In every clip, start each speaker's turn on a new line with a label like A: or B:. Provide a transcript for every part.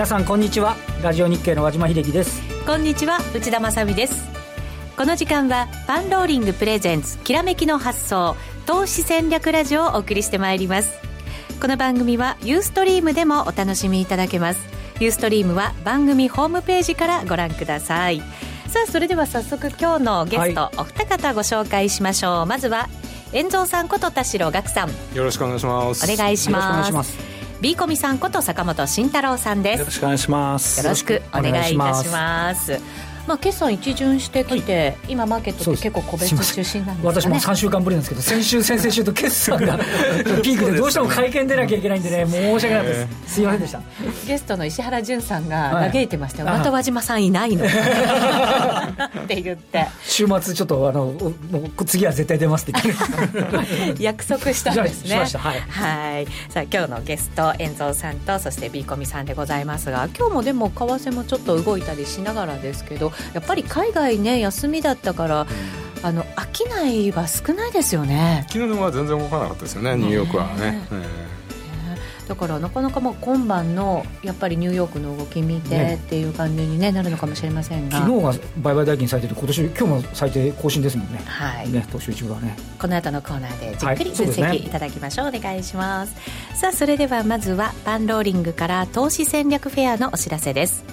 A: 皆さんこんにちは。ラジオ日経の和島秀樹です。
B: こんにちは。内田まさです。この時間はパンローリングプレゼンツきらめきの発想投資戦略ラジオをお送りしてまいります。この番組はユーストリームでもお楽しみいただけます。ユーストリームは番組ホームページからご覧ください。さあそれでは早速今日のゲスト、はい、お二方ご紹介しましょう。まずは遠蔵さんこと田代岳さん。
C: よろしくお願いします。
B: お願いしますビーコミさんこと坂本慎太郎さんです。
D: よろしくお願いします。
B: よろしくお願いいたしますまあ、決算一巡してきて、はい、今マーケットって結構個別中心なんですか、ね、
A: 私も3週間ぶりなんですけど先週先々週と決算が ピークでどうしても会見出なきゃいけないんでね申し訳ないです、すいませんでした。
B: ゲストの石原潤さんが嘆いてましたよ、はい、また和島さんいないの。って言って。
A: 週末ちょっとあのもう次は絶対出ますって
B: 約束したんですね。
A: はい、
B: はい。さあ今日のゲスト遠蔵さんとそしてビーコミさんでございますが今日もでも為替もちょっと動いたりしながらですけどやっぱり海外ね休みだったから、うん、あの商いは少ないですよね。
C: 昨日は全然動かなかったですよねニューヨークはね、
B: だからなかなかまあ今晩のやっぱりニューヨークの動き見てっていう感じに、ね、なるのかもしれませんが。
A: 昨日が売買代金最低で今年今日も最低更新ですもんね。はい。ね東証一部はね。
B: この後のコーナーでじっくり分析いただきましょう、はいね、お願いします。さあそれではまずはパンローリングから投資戦略フェアのお知らせです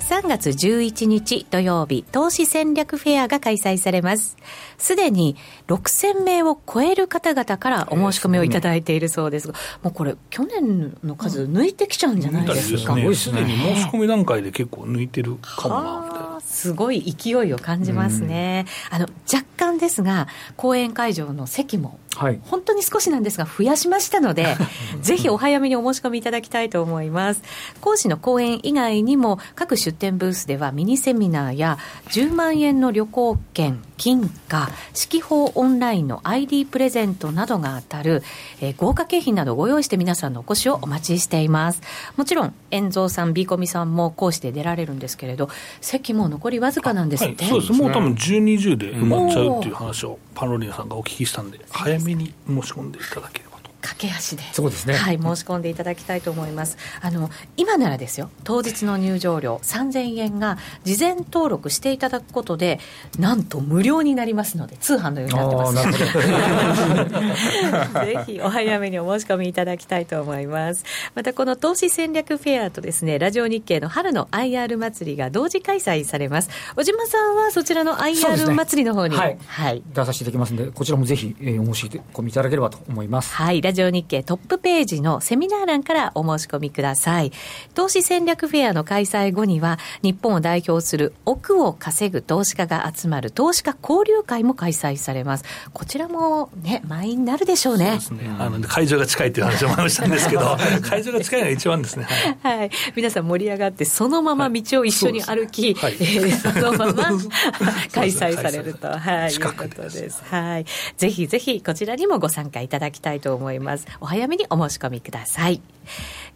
B: 3月11日土曜日、投資戦略フェアが開催されます。すでに6000名を超える方々からお申し込みをいただいているそうですが、もうこれ、去年の数抜いてきちゃうんじゃないですか？
D: すで、に申し込み段階で結構抜いてるかもな、みたいな。
B: すごい勢いを感じますね、あの若干ですが、講演会場の席も、本当に少しなんですが、増やしましたので、ぜひお早めにお申し込みいただきたいと思います。講師の講演以外にも、各出展ブースではミニセミナーや10万円の旅行券、金貨、四季報オンラインの ID プレゼントなどが当たる、えー、豪華景品などをご用意して皆さんのお越しをお待ちしています。もちろん、遠蔵さん、ビーコミさんも講師で出られるんですけれど、席も残りわずかなんですって、はい、
D: そうです。もう多分12、10で埋まっちゃうっていう話をパロリアさんがお聞きしたんで、早めに申し込んでいただければ。
B: 駆け足で
A: そうですね、
B: はい、申し込んでいただきたいと思います。あの今ならですよ当日の入場料3000円が事前登録していただくことでなんと無料になりますので通販のようになってます。ぜひお早めにお申し込みいただきたいと思います。またこの投資戦略フェアとですねラジオ日経の春の IR 祭りが同時開催されます。小島さんはそちらの IR 祭りの方に、ね、はい、
A: はい、出させていただきますのでこちらもぜひ、えー、お申し込みいただければと思います。
B: はいラジオ日経トップページのセミナー欄からお申し込みください。投資戦略フェアの開催後には、日本を代表する億を稼ぐ投資家が集まる投資家交流会も開催されます。こちらもね、満員になるでしょうね。
D: そうですね。あの、会場が近いっていう話を思いましたんですけど、会場が近いのが一番ですね。
B: はい。はい、皆さん盛り上がって、そのまま道を一緒に歩き、はい、えー、そのまま 開催されると、はい、いうことです。はい。ぜひぜひこちらにもご参加いただきたいと思います。お早めにお申し込みください。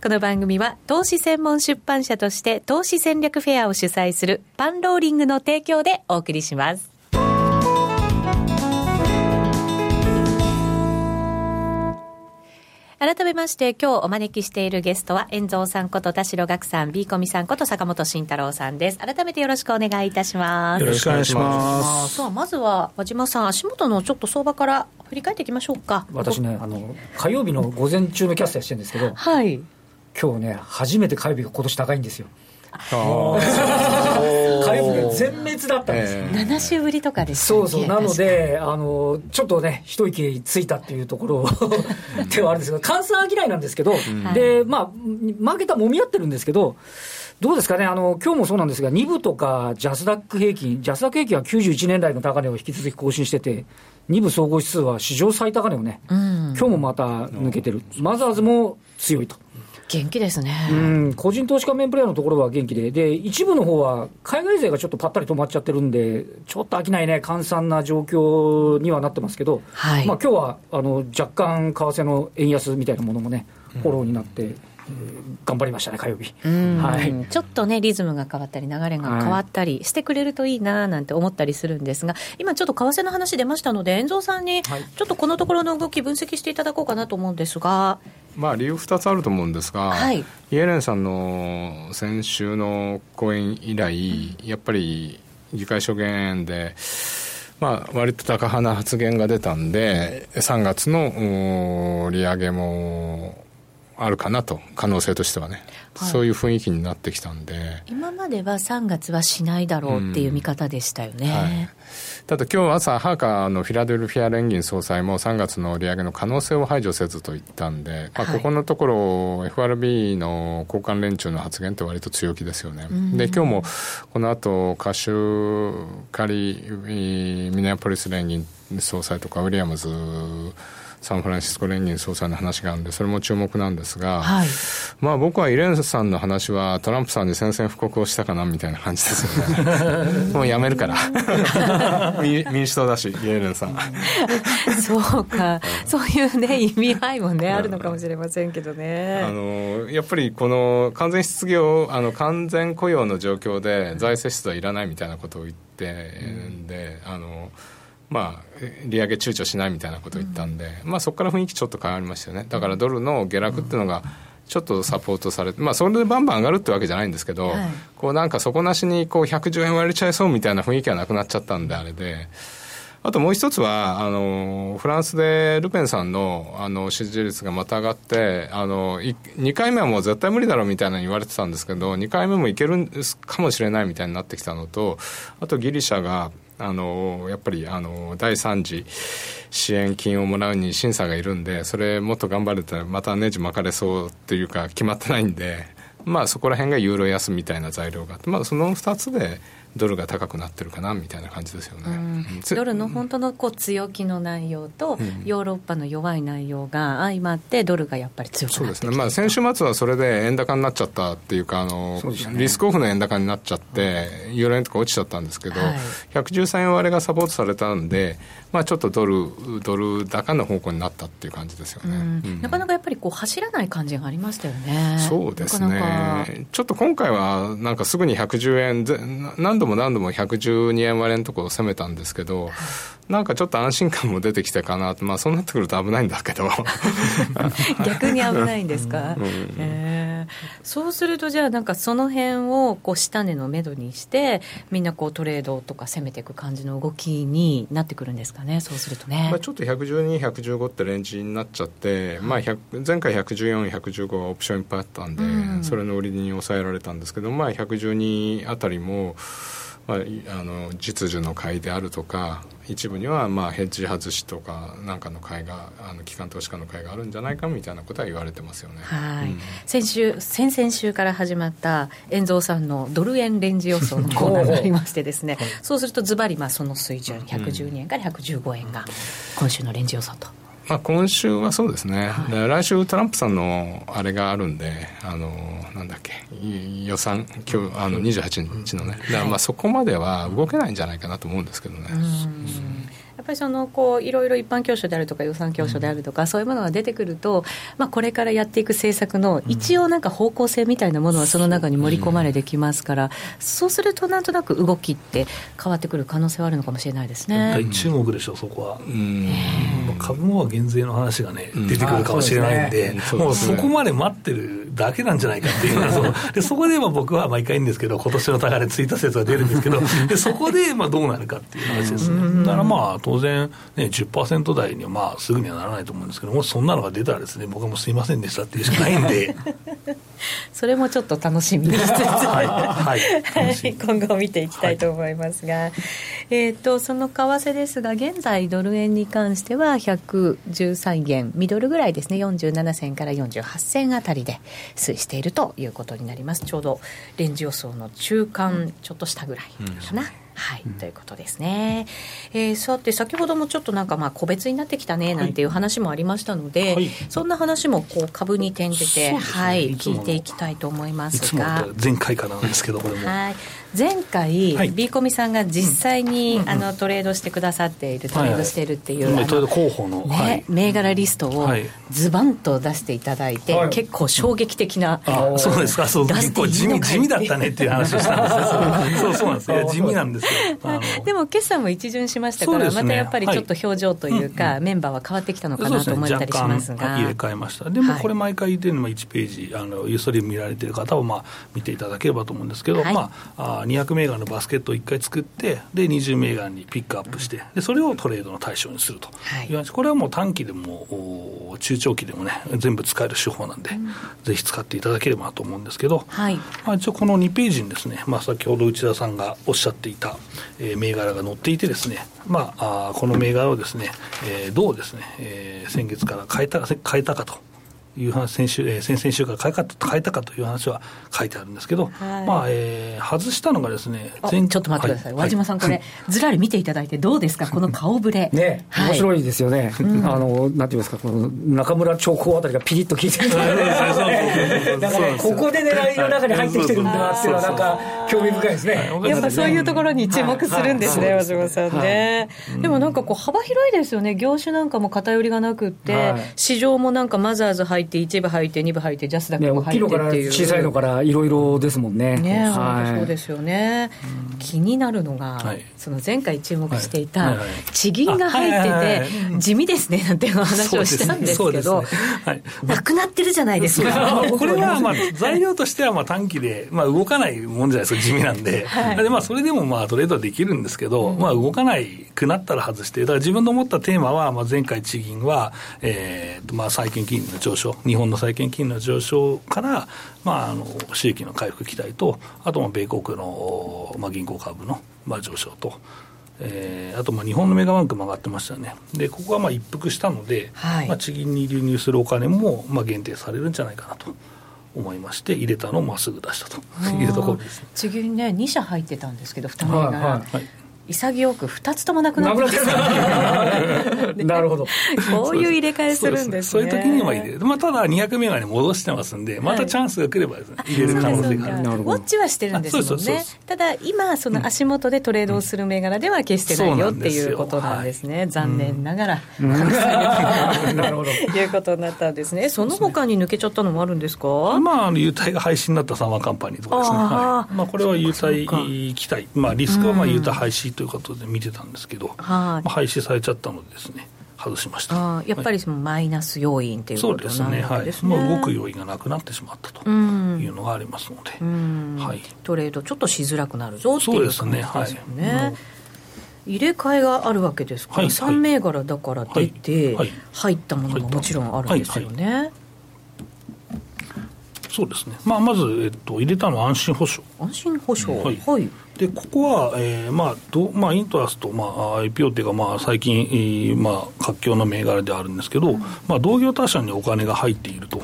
B: この番組は投資専門出版社として投資戦略フェアを主催するパンローリングの提供でお送りします。改めまして、今日お招きしているゲストは、遠蔵さんこと田代岳さん、ビーコミさんこと坂本慎太郎さんです。改めてよろしくお願いいたします。
D: よろしくお願いします。
B: さあ、まずは、和島さん、足元のちょっと相場から振り返っていきましょうか。
A: 私ね、あの、火曜日の午前中のキャスターしてるんですけど、
B: はい。
A: 今日ね、初めて火曜日が今年高いんですよ。火曜日が全滅だったんです、え
B: ー、7週ぶりとかです、
A: そうそう。なのであのちょっとね一息ついたっていうところ ではあるんですけど換算嫌いなんですけど、うん、でまあマーケットはもみ合ってるんですけどどうですかね、あの今日もそうなんですが、2部とかジャスダック平均、ジャスダック平均は91年代の高値を引き続き更新してて、2部総合指数は史上最高値をね、うん、今日もまた抜けてる、マザーズも強いと。
B: 元気ですね。
A: うん、個人投資家メンプレーヤーのところは元気で、で、一部の方は海外勢がちょっとぱったり止まっちゃってるんで、ちょっと飽きないね、換算な状況にはなってますけど、はい、まあ今日はあの若干、為替の円安みたいなものもね、フォローになって。うん頑張りましたね、火曜日、
B: はい、ちょっとね、リズムが変わったり、流れが変わったりしてくれるといいななんて思ったりするんですが、今、ちょっと為替の話出ましたので、遠蔵さんにちょっとこのところの動き、分析していただこうかなと思うんですが。
C: まあ、理由2つあると思うんですが、はい、イエレンさんの先週の講演以来、やっぱり議会証言で、まあ、割と高派な発言が出たんで、3月の利上げもあるかなと、可能性としてはね、はい、そういう雰囲気になってきたんで。
B: 今までは3月はしないだろうっていう見方でしたよね。うんはい
C: ただ今日朝、ハーカーのフィラデルフィア連銀総裁も3月の利上げの可能性を排除せずと言ったんで、まあ、ここのところ、FRB の交換連中の発言って割と強気ですよね。で、今日もこの後、カシュカリミネアポリス連銀総裁とかウィリアムズサンフランシスコ連銀総裁の話があるんで、それも注目なんですが、はい、まあ僕はイレンさんの話は、トランプさんに宣戦布告をしたかなみたいな感じですよね。もうやめるから 民主党だし、イエレンさん。
B: そうか、そういうね、意味合いもね、あるのかもしれませんけどね。
C: あの、やっぱりこの完全失業、あの、完全雇用の状況で財政出動はいらないみたいなことを言ってんで、あの、まあ、利上げ躊躇しないみたいなことを言ったんで、うん、まあ、そこから雰囲気ちょっと変わりましたよね、だからドルの下落っていうのが、ちょっとサポートされて、まあ、それでバンバン上がるってわけじゃないんですけど、はい、こうなんか底なしにこう110円割れちゃいそうみたいな雰囲気はなくなっちゃったんで、あれで。あともう一つは、あの、フランスでルペンさんの、あの、支持率がまた上がって、あの、2回目はもう絶対無理だろうみたいなに言われてたんですけど、2回目もいけるかもしれないみたいになってきたのと、あとギリシャが、あのやっぱりあの第3次支援金をもらうに審査がいるんでそれもっと頑張れたらまたネジ巻かれそうっていうか決まってないんでまあそこら辺がユーロ安みたいな材料があって、まあ、その2つでドルが高くなってるかなみたいな感じですよね、うん、
B: ドルの本当のこう強気の内容と、ヨーロッパの弱い内容が相まって、ドルがやっぱり強くそうですね、
C: まあ、先週末はそれで円高になっちゃったっていうか、あの、ね、リスクオフの円高になっちゃって、ユーロ円とか落ちちゃったんですけど、はい、113円割れがサポートされたんで、まあ、ちょっとドルドル高の方向になったっていう感じですよね、うん。
B: うん、なかなかやっぱりこう走らない感じがありましたよね。
C: そうですね。ちょっと今回はなんかすぐに110円何度も何度も112円割れのところを攻めたんですけど、なんかちょっと安心感も出てきたかな。と、まあ、そうなってくると危ないんだけど。
B: 逆に危ないんですか、うん、えー、そうするとじゃあなんかその辺をこう下値のめどにしてみんなこうトレードとか攻めていく感じの動きになってくるんですか？ねそうするとね、
C: まあ、ちょっと112、115ってレンジになっちゃって、まあ、前回114、115はオプションいっぱいあったんで、うん、それの売りに抑えられたんですけど、まあ、112あたりもまあ、あの実需の買いであるとか一部にはまあヘッジ外しとかなんかの買いがあの機関投資家の買いがあるんじゃないかみたいなことは言われてますよね。
B: はい、うん、先週先々週から始まった遠蔵さんのドル円レンジ予想のコーナーがありましてですね。そうするとずばりその水準112円から115円が今週のレンジ予想と。
C: まあ、今週はそうですね、はい、来週、トランプさんのあれがあるんで、あのなんだっけ、予算、今日あの28日のね、だからまあそこまでは動けないんじゃないかなと思うんですけどね。
B: やっぱりそのこういろいろ一般教書であるとか予算教書であるとか、そういうものが出てくると、まあ、これからやっていく政策の一応なんか方向性みたいなものはその中に盛り込まれてきますから、そうするとなんとなく動きって変わってくる可能性はあるのかもしれないですね。
D: 大注目でしょう、そこは。株もは減税の話がね、出てくるかもしれないんで、もうそこまで待ってるだけなんじゃないかっていうそ でそこで僕は毎回言うんですけど、今年の高値ついた説が出るんですけど、でそこでまあどうなるかっていう話ですね。だからまあ当然、ね、10%台にはまあすぐにはならないと思うんですけど、もしそんなのが出たらですね、僕はもうすいませんでしたっていうしかないんで。
B: それもちょっと楽しみにしつつ、はいはい、今後見ていきたいと思いますが、はい、えーと、その為替ですが、現在、ドル円に関しては113円、ミドルぐらいですね、47銭から48銭あたりで推移しているということになります、ちょうどレンジ予想の中間、ちょっと下ぐらいかな。うんはい、うん、ということですね。えー、さて先ほどもちょっとなんかまあ個別になってきたねなんていう話もありましたので、はい、そんな話もこう株に転じて、ね、はい聞いていきたいと思いますが、
D: 前回からなんですけどこれも。
B: はい。前回、はい、ビーコミさんが実際に、うん、あのトレードしてくださってい。る、トレードしているっていう、
D: はい、トレード候補の、
B: ね、はい、銘柄リストをズバンと出していただいて、はい、結構衝撃的な、
D: あそうですか。そう。結構地味地味だったねっていう話をしたんですよ。そうそうなんですよ。地味なんですよ。
B: でも決算も一巡しましたから、ね、またやっぱりちょっと表情というか、メンバーは変わってきたのかなと思ったりしますが、
D: 入れ替えました。でもこれ毎回言ってるのは1ページあのユーストリーム見られてる方はまあ見ていただければと思うんですけど、まあ200銘柄のバスケットを1回作ってで20銘柄にピックアップしてでそれをトレードの対象にすると。い。う話、これはもう短期でも中長期でもね全部使える手法なんで、うん、ぜひ使っていただければと思うんですけど、はい。まあ、一応この2ページにですね、まあ、先ほど内田さんがおっしゃっていた、えー、銘柄が載っていてですね、まあ、あこの銘柄をですね、えー、どうですね、えー、先月から変えた変えたかと。いう話先週、えー、先々週から変えか変えたかという話は書いてあるんですけど、はい、まあえー、外したのがですね
B: 前ちょっと待ってください、はい、和島さん、これ、ずらり見ていただいて、どうですか、この顔ぶれ。
A: ね、はい、面白いですよね、うん、あのなんていうんですか、この中村長江あたりがピリッと効い。てるだからここで狙いの中に入ってきてるんだなっていうのは、なんか興味深いですね。
B: やっぱそういうところに注目するんですね、和島さんね。でもなんかこう、幅広いですよね、業種なんかも偏りがなくって、市場もなんかマザーズ入って、一部入って、2部入って、ジャスダックも入ってっていう、
A: ね、小さいのからいろいろですもんね。
B: ね、はい、そうですよね。気になるのが、はい、その前回注目していた、地銀が入ってて、地味ですねなんていう話をしたんですけど、なくなってるじゃないですか。
D: これはまあ材料としてはまあ短期で、まあ、動かないもんじゃないですか、地味なんで。はい、でまあ、それでもまあトレードできるんですけど、うん、まあ、動かないくなったら外して、だから自分の思ったテーマは、まあ、前回地銀は、えーまあ、債券金利の上昇、日本の債券金利の上昇から、まあ、あの収益の回復期待と、あと米国の、まあ、銀行株の、まあ、上昇と。えー、あとまあ日本のメガバンクも上がってましたね、でここがまあ一服したので、はい、まあ、地銀に流入するお金もまあ限定されるんじゃないかなと。思いまして入れたのをまっすぐ出したというところです、ね、
B: 地銀ね2社入ってたんですけど2銘柄、はいはい潔く2つともなくなってます
A: なるほど。
B: こういう入れ替えするんです
D: ね。そういう時には入れる。まあ、ただ200銘柄に戻してますんで、またチャンスが来ればですね、入れる可能性がある。ウ
B: ォッチはしてるんですもんね。ただ、今、その足元でトレードをする銘柄では決してないよっていうことなんですね。残念ながら。なるほど。いうことになったんですね。その他に抜けちゃったのもあるんですか？
D: まあ、あの、優待が廃止になったサマーカンパニーとかですね。まあ、これは優待期待。まあ、リスクはまあ優待廃止ということで見てたんですけど、はい。まあ、廃止されちゃったのでですね外しました。
B: やっぱりそのマイナス要因ということですね、そうですね、
D: はい、もう動く要因がなくなってしまったというのがありますので、
B: はい、トレードちょっとしづらくなるぞっていう感じですよね。はい。入れ替えがあるわけですか？ら、はい、3銘柄だから出て、入ったものももちろんあるんですよね。はい。はい。
D: そうですね、まあ、まず、えっと、入れたのは安心保障。
B: 安心保障、
D: はい、はい、でここは、えーまあどまあ、イントラスと、まあ、IPO っていうか、まあ、最近、えーまあ、活況の銘柄であるんですけど、うん、まあ、同業他社にお金が入っていると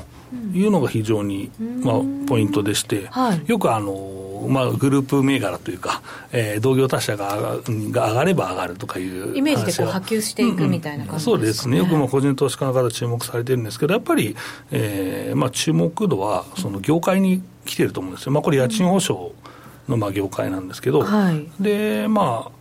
D: いうのが非常に、うん、まあ、ポイントでして、はい、よくあのまあ、グループ銘柄というか、えー、同業他社がが上がれば上がるとかいう
B: イメージでこう波及していくみたいな感じですか、ね
D: うんうん、そうですね、よくも個人投資家の方、注目されてるんですけど、やっぱり、えーまあ、注目度はその業界に来てると思うんですよ、まあ、これ、家賃保証のまあ業界なんですけど、はい、でまあ、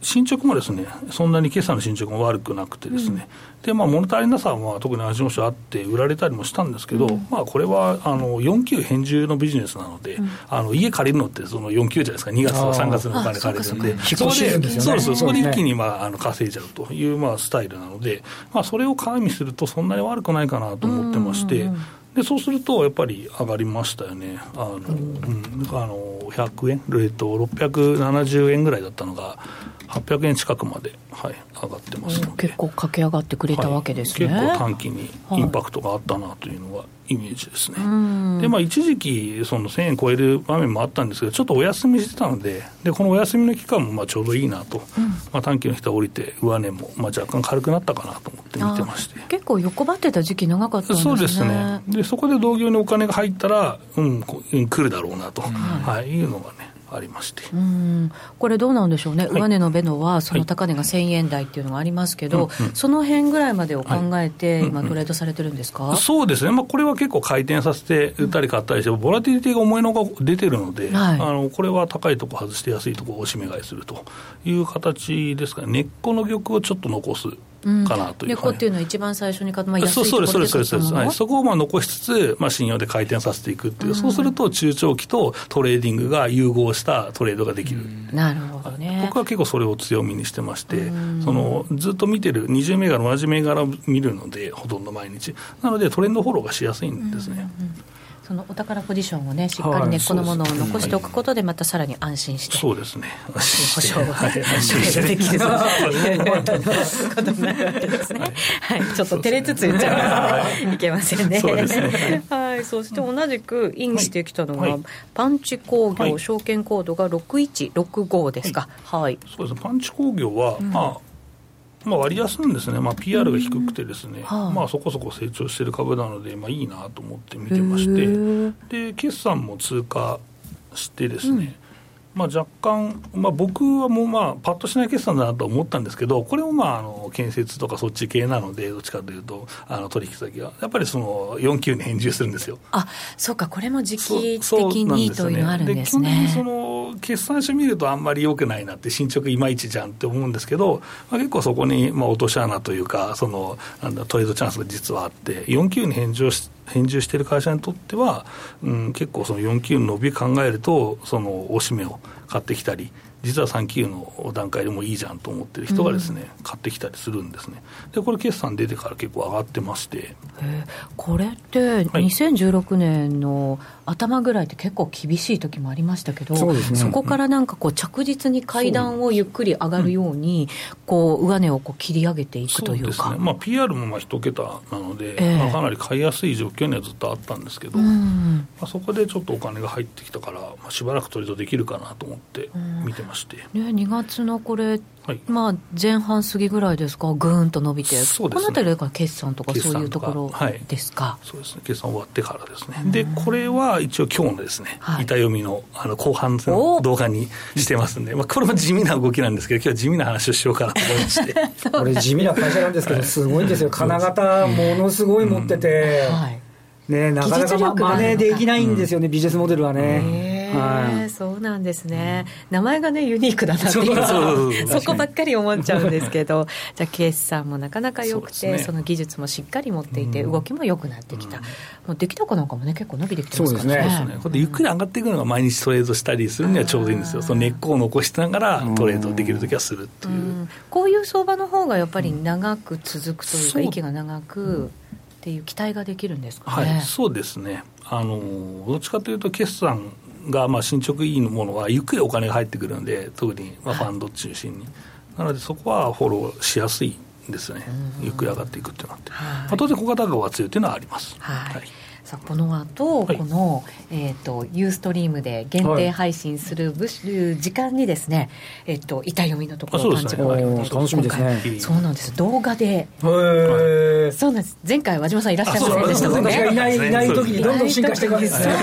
D: 進捗もですね、そんなに決算の進捗も悪くなくてですね、うん、で、まあ、物足りなさは特に味の書あって、売られたりもしたんですけど、うん、まあ、これは、あの、4級返住のビジネスなので、うん、あの、家借りるのってその4級じゃないですか、2月とか3月のお金借りるんで、そこで、そうです、そこで一気に、まあ、あの、稼いじゃうという、まあ、スタイルなので、まあ、それを加味すると、そんなに悪くないかなと思ってまして、でそうすると、やっぱり上がりましたよね、あの、うん、あの100円、えっと、670円ぐらいだったのが、800円近くまで、はい、上がってますの
B: で結構駆け上がってくれたわけですね、
D: はい、結構短期にインパクトがあったなというのがイメージですね、はい、でまあ、一時期、その1000円超える場面もあったんですけど、ちょっとお休みしてたので、でこのお休みの期間もまあちょうどいいなと、うん、まあ、短期の人は降りて、上値もまあ若干軽くなったかなと思って見てまして。
B: 結構横ばってた時期長かったんですね。
D: そうですね。で、そこで同業にお金が入ったら、うん、来るだろうなと、はい、いうのがね。ありまして。
B: うん。これどうなんでしょうね、上値のベノはその高値が1000円台っていうのがありますけど、はい、その辺ぐらいまでを考えて、今、トレードされてるんですか、
D: そうですね、まあ、これは結構回転させて、売ったり買ったりして、ボラティリティが重いのが出てるので、はい、あのこれは高いとこ外して安いとこをおしめ買いするという形ですかね、根っこの玉をちょっと残す。かなという、
B: うん、っていうのは一番最初に買った、まあ、
D: 安いところでそうですそうですそうです、はい、そこをまあ残しつつ、まあ、信用で回転させていくっていう、うん、そうすると中長期とトレーディングが融合したトレードができる、うん、
B: なるほどね。
D: 僕は結構それを強みにしてまして、そのずっと見てる20銘柄同じ銘柄見るのでほとんど毎日。なのでトレンドフォローがしやすいんですね、うんうん
B: そのお宝ポジションをね、しっかり根っこのものを残しておくことで、またさらに安心して、
D: そうですね、
B: 保証が、はい、できることになるわけですね。はい、ちょっと照れつつ言っちゃいますいけませんね。はい、そして同じくインしてきたのが、パンチ工業、証券コードが6165ですか。はい。
D: そうです。パンチ工業は、まあまあ、割安なんですね、まあ、PR が低くてですね、はあ、まあ、そこそこ成長している株なので、まあ、いいなと思って見てまして、で決算も通過してですね、まあ、若干、まあ、僕はもうまあパッとしない決算だなと思ったんですけど、これもまああの建設とかそっち系なので、どっちかというと、あの取引先は、やっぱりその4級に返事するんですよ。
B: あそうか、これも時期的にというのあるんですね。
D: で、その決算書見ると、あんまり良くないなって、進捗いまいちじゃんって思うんですけど、まあ、結構そこにまあ落とし穴というか、そのなんだトレードチャンスが実はあって、4級に返事をし返事している会社にとっては、うん、結構その4級の伸び考えると、そのおしめを買ってきたり、実は3級の段階でもいいじゃんと思ってる人がですね、うん、買ってきたりするんですね。で、これ決算出てから結構上がってまして。
B: これって2016年の頭ぐらいって結構厳しい時もありましたけど、そ、ね,、こからなんかこう着実に階段をゆっくり上がるように、こう上値をこう切り上げていくというか。
D: うね、まあ PR もまあ一桁なので、えー、まあ、かなり買いやすい状況にはずっとあったんですけど、うん、まあ、そこでちょっとお金が入ってきたから、まあ、しばらくトレードできるかなと思って見てまして。
B: うん、ね、2月のこれはい、まあ、前半過ぎぐらいですか、ぐーんと伸びて、そうですね、この辺りか決算とかそういうところですか、
D: はい、そうですね、決算終わってからですね、でこれは一応、今日のですね、はい、板読みのあの後半の動画にしてますんで、まあ、これも地味な動きなんですけど、今日は地味な話をしようかなと思いまして。
A: これ、地味な会社なんですけど、すごいんですよ、金型、ものすごい持ってて。はい。ね、なかなか真似できないんですよね、うん、ビジネスモデルはね。
B: はい、そうなんですね、名前がね、ユニークだなっていう。そ こばっかり思っちゃうんですけど、じゃあ、決算もなかなか良くて、そ、ね,、の技術もしっかり持っていて、動きも良くなってきた、もう出来高なんかもね、結構伸びてきてますからね。そうですね。
D: これゆっくり上がっていくのが毎日トレードしたりするにはちょうどいいんですよ、その根っこを残しながらトレードできるときはするっていう。
B: こういう相場の方がやっぱり長く続くというか、息が長く。っていう期待ができるんですか、ね、
D: はい、そうですね。あの、どっちかというと、決算がまあ進捗いいものは、ゆっくりお金が入ってくるので、特にまあファンド中心に、なので、そこはフォローしやすいですね、ゆっくり上がっていくってなって、まあ、当然、小型株が強いというのはあります。はい、はい
B: さあこの後、はい、この、えーと、ユーストリームで限定配信する、はい、時間にですね、えっ、ー、と、板読みのところ、
A: パンチが、ね、楽しみですね。
B: そうなんです、動画で、はい、そうなんです、前回、和島さんいらっしゃいませんでしたもんね。
A: いないいない時にどんどん進化していくわけですね。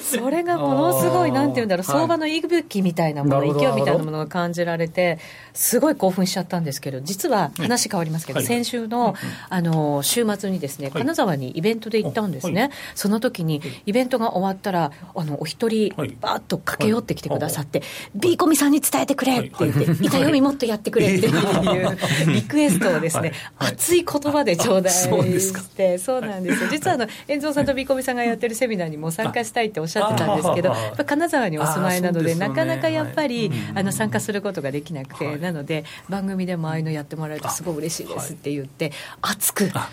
B: それがものすごい、なんていうんだろう、相場の息吹みたいなもの、勢いみたいなものが感じられて、すごい興奮しちゃったんですけど、実は話変わりますけど、先週の、あの、週末にですね、金沢にイベントで行ったんですね。はい、その時に、イベントが終わったら、あの、お一人、ばーっと駆け寄ってきてくださって、ビーコミさんに伝えてくれって言って、板読みもっとやってくれっていうリクエストをですね、熱い言葉で頂戴して、そうなんですよ。実は、あの、遠蔵さんとビーコミさんがやってるセミナーにも参加したいっておっしゃってたんですけど、金沢にお住まいなので、なかなかやっぱり、あの、参加することができなくて、なので番組でもああいうのやってもらえるとすごい嬉しいですって言って、熱く、は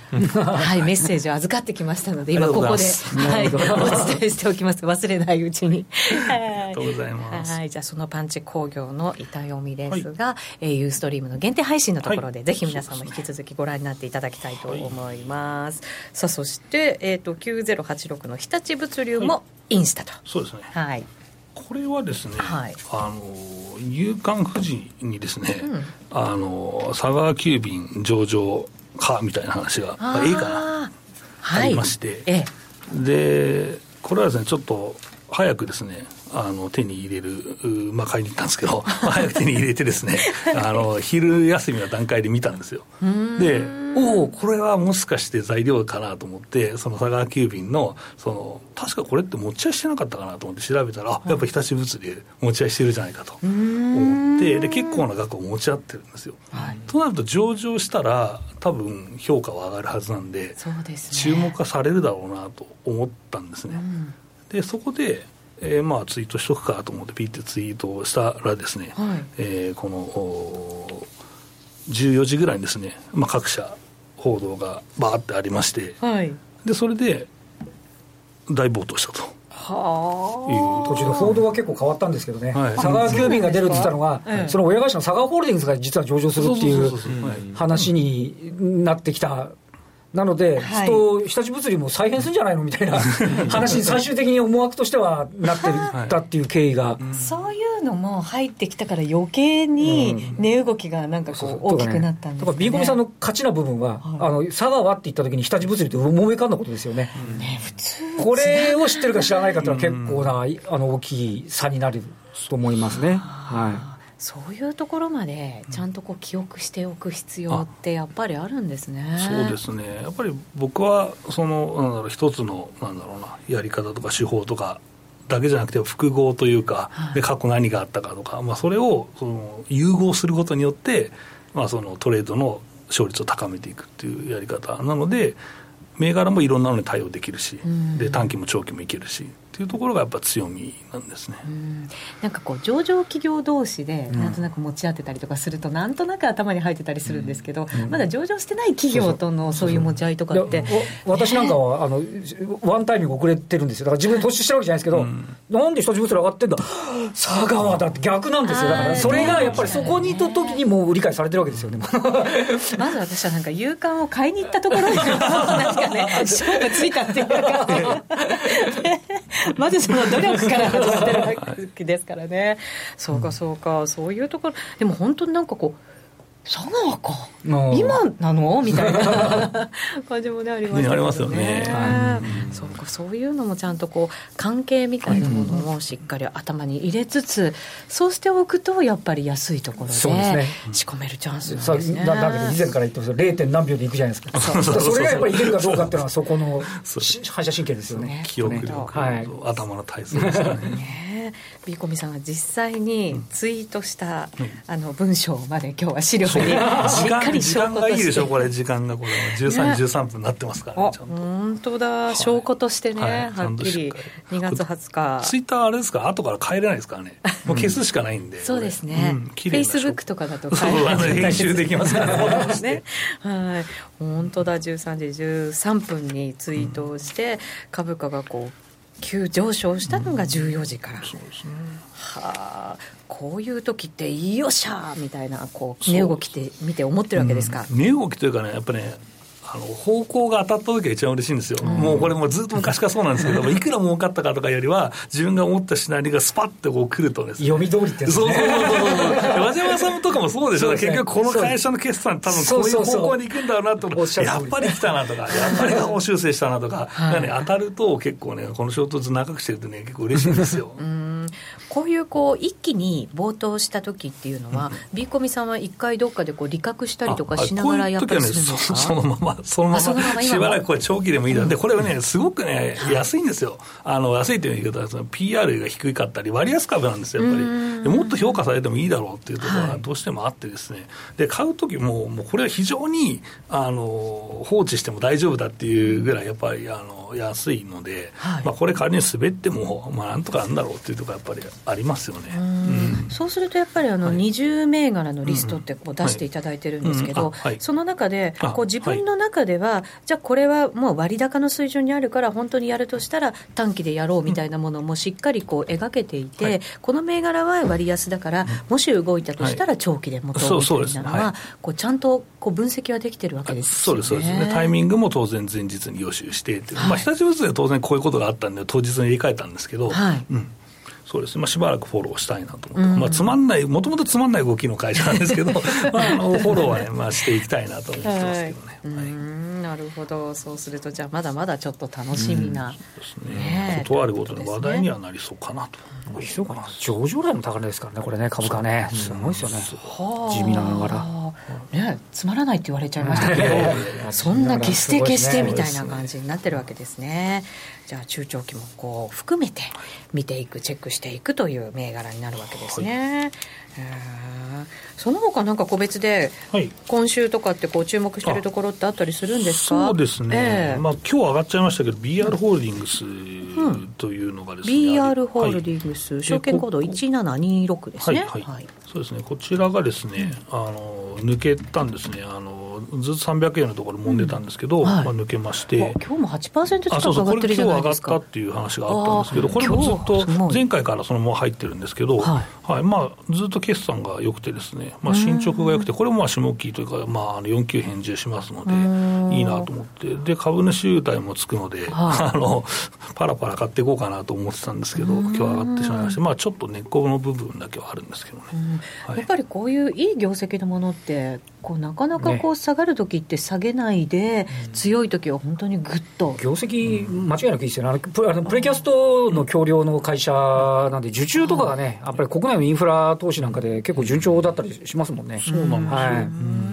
B: い、メッセージを預かってきましたので今ここで、はい、お伝えしておきます忘れないうちに。
D: ありがとうございます。
B: はい、じゃあそのパンチ工業の板読みですが、はい、えー、ユーストリームの限定配信のところで、はい、ぜひ皆さんも引き続きご覧になっていただきたいと思います。はい、さあそして、えーと、と9086の日立物流もインスタと。
D: そうですね。
B: はい。
D: これはですね、はい、あの夕刊富士にですね、うん、あの佐川急便上場かみたいな話が、まあ、ええかな、ありまして、ええ、でこれはですねちょっと早くですね、あの手に入れる、まあ、買いに行ったんですけど、早く手に入れてですね、あの昼休みの段階で見たんですよ。で、おお、これはもしかして材料かなと思って、その佐川急便の、その、確かこれって持ち合いしてなかったかなと思って調べたら、やっぱ日立物流持ち合いしてるじゃないかと思って、で、結構な額を持ち合ってるんですよ。はい、となると上場したら、多分評価は上がるはずなんで、そうです、ね、注目化されるだろうなと思ったんですね。うん。でそこで、えー、まあツイートしとくかと思ってピッてツイートをしたらですね、はい、えー、この14時ぐらいにですね、まあ、各社報道がバーってありまして、はい、でそれで大暴騰したと。
A: は途中で報道は結構変わったんですけどね、はい、佐川急便が出るって言ったのが、その親会社の佐川ホールディングスが実は上場するっていう。話になってきたなので、はい、と日立物流も再編するんじゃないのみたいな話に最終的に思惑としてはなってたっていう経緯が、
B: そういうのも入ってきたから余計に値動きがなんかこう大きくなったんです、ね、だから
A: B コミさんの勝ちな部分は、はい、あの佐川って言った時に日立物流って思い浮かんだことですよね、
B: ね普通
A: これを知ってるか知らないかっていうのは結構なあの大きい差になると思いますね。はい
B: そういうところまでちゃんとこう記憶しておく必要ってやっぱりあるんですね。
D: そうですね。やっぱり僕はそのなんだろう一つのなんだろうなやり方とか手法とかだけじゃなくて複合というか、はい、で過去何があったかとか、まあそれをその融合することによって、まあそのトレードの勝率を高めていくっていうやり方なので。銘柄もいろんなのに対応できるし、で短期も長期もいけるしいうところがやっぱ強みなんですね、
B: ん、なんかこう上場企業同士でなんとなく持ち合ってたりとかすると、うん、なんとなく頭に入ってたりするんですけど、うん、まだ上場してない企業とのそういう持ち合いとかって。
A: 私なんかはあの ワンタイミング遅れてるんですよ。だから自分で投資してるわけじゃないですけど、なんで人物上がってんだ？佐川だって逆なんですよ。だからそれがやっぱりそこにいた時にもう理解されてるわけですよね。
B: まず私はなんか勇敢を買いに行ったところになんかね勝負ついたっていうか まずその努力から始まってるわけですからね、そうかそうか、そういうところ、でも本当になんかこう、佐川か、今なの？みたいな 感じもねあります
D: ね。ありますよね。
B: そうかそういうのもちゃんとこう関係みたいなものをしっかり頭に入れつつ、そうしておくとやっぱり安いところで仕込めるチャンスなんですね。
A: だだけど以前から言ってます 0. 点何秒でいくじゃないですか。それがやっぱりいけるかどうかっていうのはそこの反射神経ですよね。
D: 記憶力、はい、頭の体操ですかね。
B: ビーコミさんは実際にツイートした、うん、あの文章まで今日は資料にしっかり
D: 時間がいいでしょ？これ時間がこれ。13時13分になってますからね
B: 本当だ、はい、証拠としてね、はい、はっきり。2月20日。
D: ツイッターあれですか？後から変えれないですからね。もう消すしかないんで、
B: そうですね、フェイスブックとかだと
D: 変えない。編集できますから
B: ね。はい。本当だ。13時13分にツイートをして、株価がこう急上昇したのが14時から、うん、そうですね。はあこういう時ってよっしゃみたいなこう。値動きって見て思ってるわけですか、
D: うん、値動きというかねやっぱねあの方向が当たった時が一番嬉しいんですよ、うん、もうこれもずっと昔からそうなんですけど いくら儲かったかとかよりは自分が思ったシナリオがスパッとこう来るとです
A: ね。読み通りって、ね、
D: そうそうそうそう和島さんとかもそうでしょ、ね、結局この会社の決算多分こういう方向に行くんだろうなとやっぱり来たなとかやっぱり下方修正したなとか、はい、ね、当たると結構ねこの衝突長くしてるとね結構嬉しいんですよ
B: こういうこう一気に暴騰した時っていうのは、うん、ビーコミさんは一回どっかでこう利確したりとかしながらやっぱりするんですか
D: そのままそのまましばらくこれ長期でもいいだ、うん、でこれはねすごくね安いんですよ。あの安いという言い方はその PR が低かったり割安株なんですよやっぱり。でもっと評価されてもいいだろうっていうところがどうしてもあってですね。で買う時ももうこれは非常にあの放置しても大丈夫だっていうぐらいやっぱりあの安いので、はい、まあ、これ仮に滑っても、まあ、なんとかなんだろうっていうところやっぱりありますよね、
B: うん、そうするとやっぱりあの、はい、20銘柄のリストってこう出していただいてるんですけど、その中でこう自分の中では、じゃあこれはもう割高の水準にあるから本当にやるとしたら短期でやろうみたいなものもしっかりこう描けていて、この銘柄は割安だからもし動いたとしたら長期で持とうみたいなのは、こうちゃんとこう分析はできてるわけです
D: よね。そうですそうですね。タイミングも当然前日に予習して、まあ、日立物流は当然こういうことがあったんで、当日に入れ替えたんですけど、はい、うんそうですまあ、しばらくフォローしたいなと思って、うん、まあ、つまんない、もともとつまんない動きの会社なんですけど、まあ、あのフォローはね、まあ、していきたいなと思ってますけどね。はい、
B: ななるほど。そうするとじゃあまだまだちょっと楽しみな、
D: うん、ね。ことあるごとの話題にはなりそうかなと。
A: ひそかな。上場来の高値ですからね、これね、株価ね、すごいですよね、地味ながら。
B: ね、つまらないって言われちゃいましたけど、そんな決して決してみたいな感じになってるわけですね。じゃあ、中長期もこう含めて見ていく、チェックしていくという銘柄になるわけですね。はいその他なんか個別で、今週とかってこう注目しているところってあったりするんですか？
D: そうですね、えー、まあ今日上がっちゃいましたけど、BR ホールディングスというのがですね、うん、
B: BR ホールディングス、はい、証券コード1726ですね。はい、はい、
D: そうですね。こちらがですね、あの抜けたんですね。あのずっと300円のところ揉んでたんですけど、うん。はい、まあ、抜けまして、
B: 今日も8%近く上がってるじゃないですか。
D: そうそうこれ今日上がったっていう話があったんですけどこれもずっと前回からそのまま入ってるんですけど、はい、はい、まあ、ずっと決算が良くてですね、まあ、進捗が良くてこれもまあ下期というか、まあ、4級返事しますのでいいなと思って。で株主優待もつくので、はい、あのパラパラ買っていこうかなと思ってたんですけど今日上がってしまいまして、まあ、ちょっと根っこの部分だけはあるんですけどね、
B: はい、やっぱりこういういい業績のものってこうなかなかこう下がる時って下げないで、強い時は本当にぐっと。
A: 業績、間違いなくいいですよね、あのプあのプレキャストの協力の会社なんで、受注とかがね、やっぱり国内のインフラ投資なんかで結構順調だったりしますもんね。
D: そうなんですよ、はい。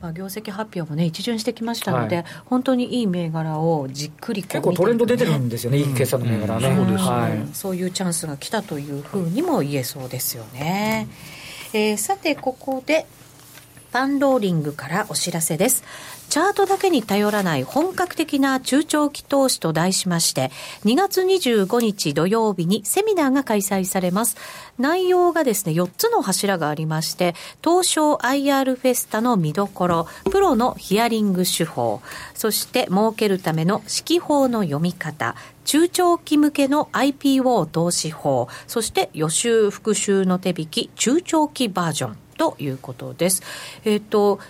B: まあ、業績発表もね、一巡してきましたので、はい、本当にいい銘柄をじっくり
A: 結構トレンド出てるんですよね、いい決算の銘柄ね、
B: そうですはい、そういうチャンスが来たというふうにも言えそうですよね。えー、さて、ここでパンローリングからお知らせです。チャートだけに頼らない本格的な中長期投資と題しまして、2月25日土曜日にセミナーが開催されます。内容がですね、4つの柱がありまして、東証 IR フェスタの見どころ、プロのヒアリング手法、そして儲けるための指揮法の読み方、中長期向けの IPO 投資法、そして予習復習の手引き、中長期バージョン。ということです。えっ、ー、と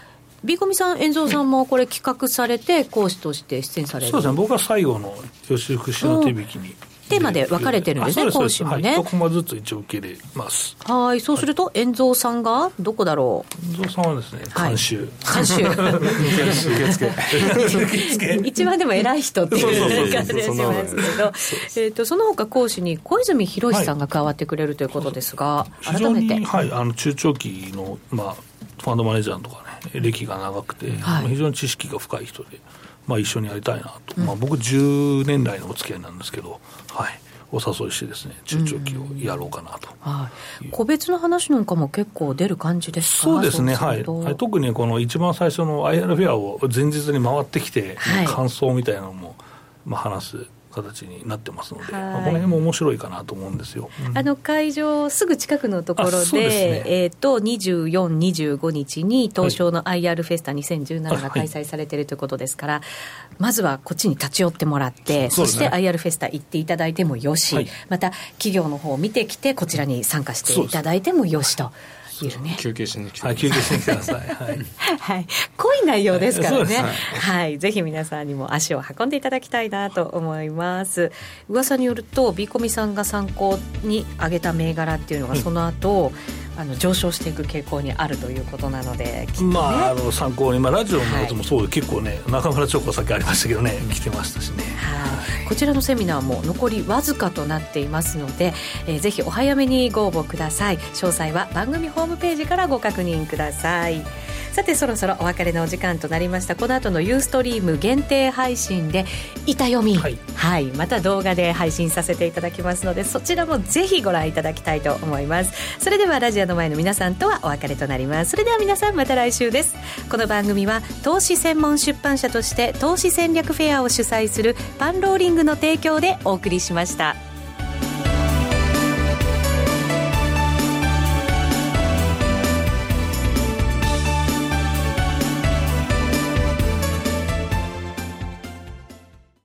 B: ビーコミさん、遠蔵さんもこれ企画されて、講師として出演される
D: そうですね、僕は最後の予習復習の手引きに。
B: テーマで分かれてるんですね、講師もね。
D: はい、コマずつ一応受けれます。
B: はい、そうすると、遠蔵さんがどこだろ
D: う？遠蔵さんはですね、監修。
B: 監修。受付。一番でも偉い人っていう感じがしますけど、えっと、その他講師に小泉博さんが加わってくれるということですが、改めて。
D: はい、あの、中長期の、まあ、ファンドマネージャーとかね、歴が長くて、はい、非常に知識が深い人で。まあ、一緒にやりたいなと、うん、まあ、僕10年来のお付き合いなんですけど、はい、お誘いしてですね中長期をやろうかなと、うん
B: はい、個別の話なんかも結構出る感じです
D: か？そうですね。はい、特にこの一番最初の IR フェアを前日に回ってきて、感想みたいなのも、まあ、話す形になってますので、まあ、この辺も面白いかなと思うんですよ、
B: うん、あの会場すぐ近くのところで、ね、えーと、24、25日に東証の IR フェスタ2017が開催されているということですから、はい、まずはこっちに立ち寄ってもらって、そ,、して IR フェスタ行っていただいてもよし、はい、また企業の方を見てきて、こちらに参加していただいてもよしと。いるね。
C: 休憩しに来て、
D: はい、休憩しに来てください。はい。
B: はい。濃い内容ですからね。はい、はい。ぜひ皆さんにも足を運んでいただきたいなと思います。噂によると、ビーコミさんが参考に挙げた銘柄っていうのが、その後、うんあの上昇していく傾向にあるということなので、ね、
D: まああの参考に、まあ、ラジオのやつもそうで、はい、結構ね中村長子さっきありましたけどね来てましたしね、
B: はい、こちらのセミナーも残りわずかとなっていますので、えー、ぜひお早めにご応募ください。詳細は番組ホームページからご確認くださいさてそろそろお別れのお時間となりました。この後のユーストリーム限定配信で板読み、はい、はい、また動画で配信させていただきますのでそちらもぜひご覧いただきたいと思います。それではラジオの前の皆さんとはお別れとなります。それでは皆さんまた来週です。この番組は投資専門出版社として投資戦略フェアを主催するパンローリングの提供でお送りしました。